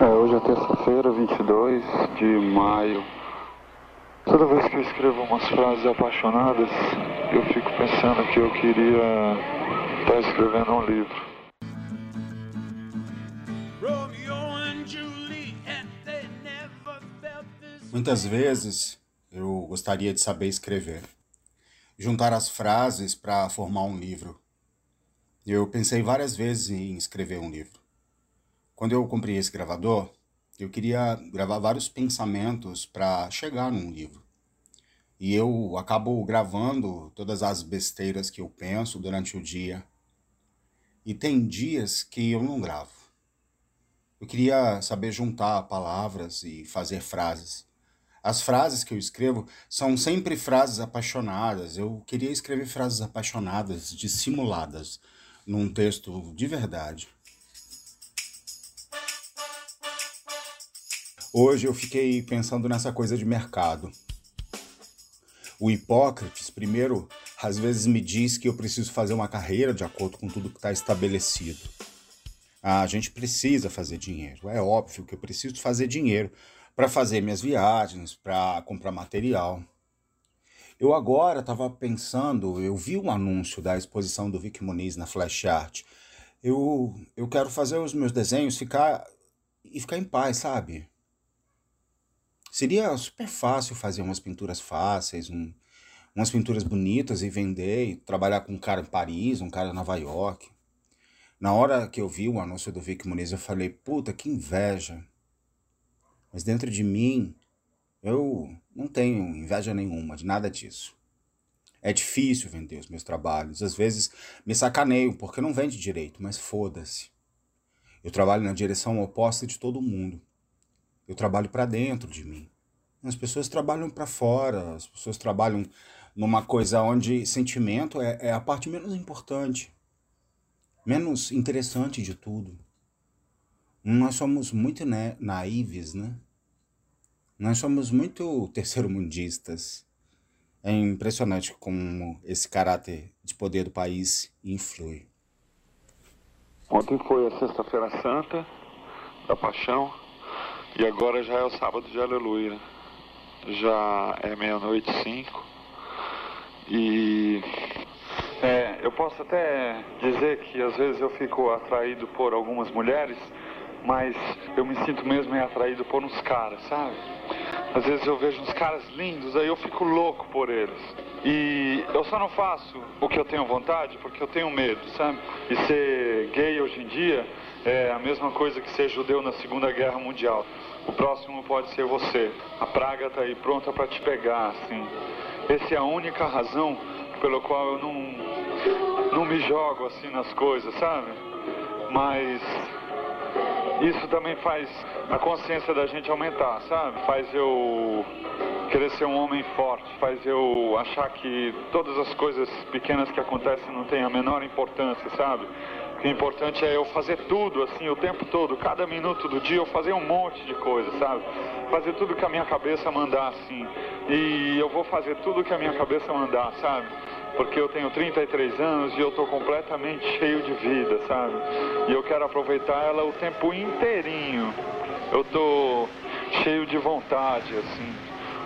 É, hoje é terça-feira, 22 de maio. Toda vez que eu escrevo umas frases apaixonadas, eu fico pensando que eu queria estar escrevendo um livro. Muitas vezes eu gostaria de saber escrever, juntar as frases para formar um livro. Eu pensei várias vezes em escrever um livro. Quando eu comprei esse gravador, eu queria gravar vários pensamentos para chegar num livro. E eu acabo gravando todas as besteiras que eu penso durante o dia. E tem dias que eu não gravo. Eu queria saber juntar palavras e fazer frases. As frases que eu escrevo são sempre frases apaixonadas. Eu queria escrever frases apaixonadas, dissimuladas, num texto de verdade. Hoje eu fiquei pensando nessa coisa de mercado. O Hipócrates, primeiro, às vezes me diz que eu preciso fazer uma carreira de acordo com tudo que está estabelecido. a gente precisa fazer dinheiro. É óbvio que eu preciso fazer dinheiro para fazer minhas viagens, para comprar material. Eu agora estava pensando, eu vi um anúncio da exposição do Vic Muniz na Flash Art. Eu, eu quero fazer os meus desenhos ficar e ficar em paz, sabe? Seria super fácil fazer umas pinturas fáceis, um, umas pinturas bonitas e vender, e trabalhar com um cara em Paris, um cara em Nova York. Na hora que eu vi o anúncio do Vic Muniz, eu falei, puta, que inveja. Mas dentro de mim, eu não tenho inveja nenhuma de nada disso. É difícil vender os meus trabalhos. Às vezes me sacaneio porque não vende direito, mas foda-se. Eu trabalho na direção oposta de todo mundo. Eu trabalho para dentro de mim. As pessoas trabalham para fora, as pessoas trabalham numa coisa onde sentimento é, é a parte menos importante, menos interessante de tudo. Nós somos muito né, naives, né? Nós somos muito terceiro-mundistas. É impressionante como esse caráter de poder do país influi. Ontem foi a Sexta-feira Santa da Paixão. E agora já é o sábado de aleluia. Já é meia-noite cinco. E é, eu posso até dizer que às vezes eu fico atraído por algumas mulheres, mas eu me sinto mesmo atraído por uns caras, sabe? Às vezes eu vejo uns caras lindos, aí eu fico louco por eles. E eu só não faço o que eu tenho vontade porque eu tenho medo, sabe? E ser gay hoje em dia é a mesma coisa que ser judeu na Segunda Guerra Mundial. O próximo pode ser você. A praga está aí pronta para te pegar, assim. Essa é a única razão pelo qual eu não, não me jogo assim nas coisas, sabe? Mas isso também faz a consciência da gente aumentar, sabe? Faz eu querer ser um homem forte, faz eu achar que todas as coisas pequenas que acontecem não têm a menor importância, sabe? O importante é eu fazer tudo, assim, o tempo todo, cada minuto do dia eu fazer um monte de coisa, sabe? Fazer tudo que a minha cabeça mandar, assim. E eu vou fazer tudo que a minha cabeça mandar, sabe? Porque eu tenho 33 anos e eu tô completamente cheio de vida, sabe? E eu quero aproveitar ela o tempo inteirinho. Eu tô cheio de vontade, assim.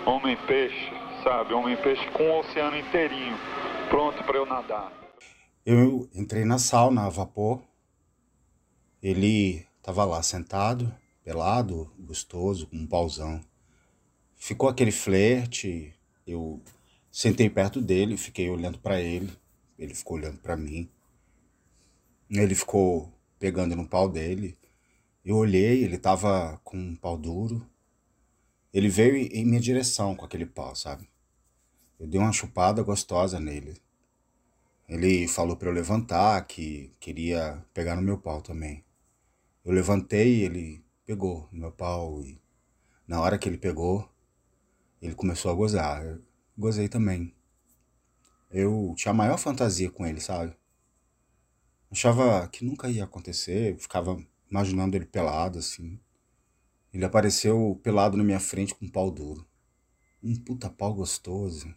Homem-peixe, sabe? Homem-peixe com o oceano inteirinho, pronto para eu nadar. Eu entrei na sauna a vapor. Ele estava lá sentado, pelado, gostoso, com um pauzão. Ficou aquele flerte. Eu sentei perto dele, fiquei olhando para ele. Ele ficou olhando para mim. Ele ficou pegando no pau dele. Eu olhei, ele estava com um pau duro. Ele veio em minha direção com aquele pau, sabe? Eu dei uma chupada gostosa nele. Ele falou para eu levantar, que queria pegar no meu pau também. Eu levantei ele pegou no meu pau e na hora que ele pegou, ele começou a gozar. Eu gozei também. Eu tinha a maior fantasia com ele, sabe? Achava que nunca ia acontecer, ficava imaginando ele pelado assim. Ele apareceu pelado na minha frente com um pau duro. Um puta pau gostoso.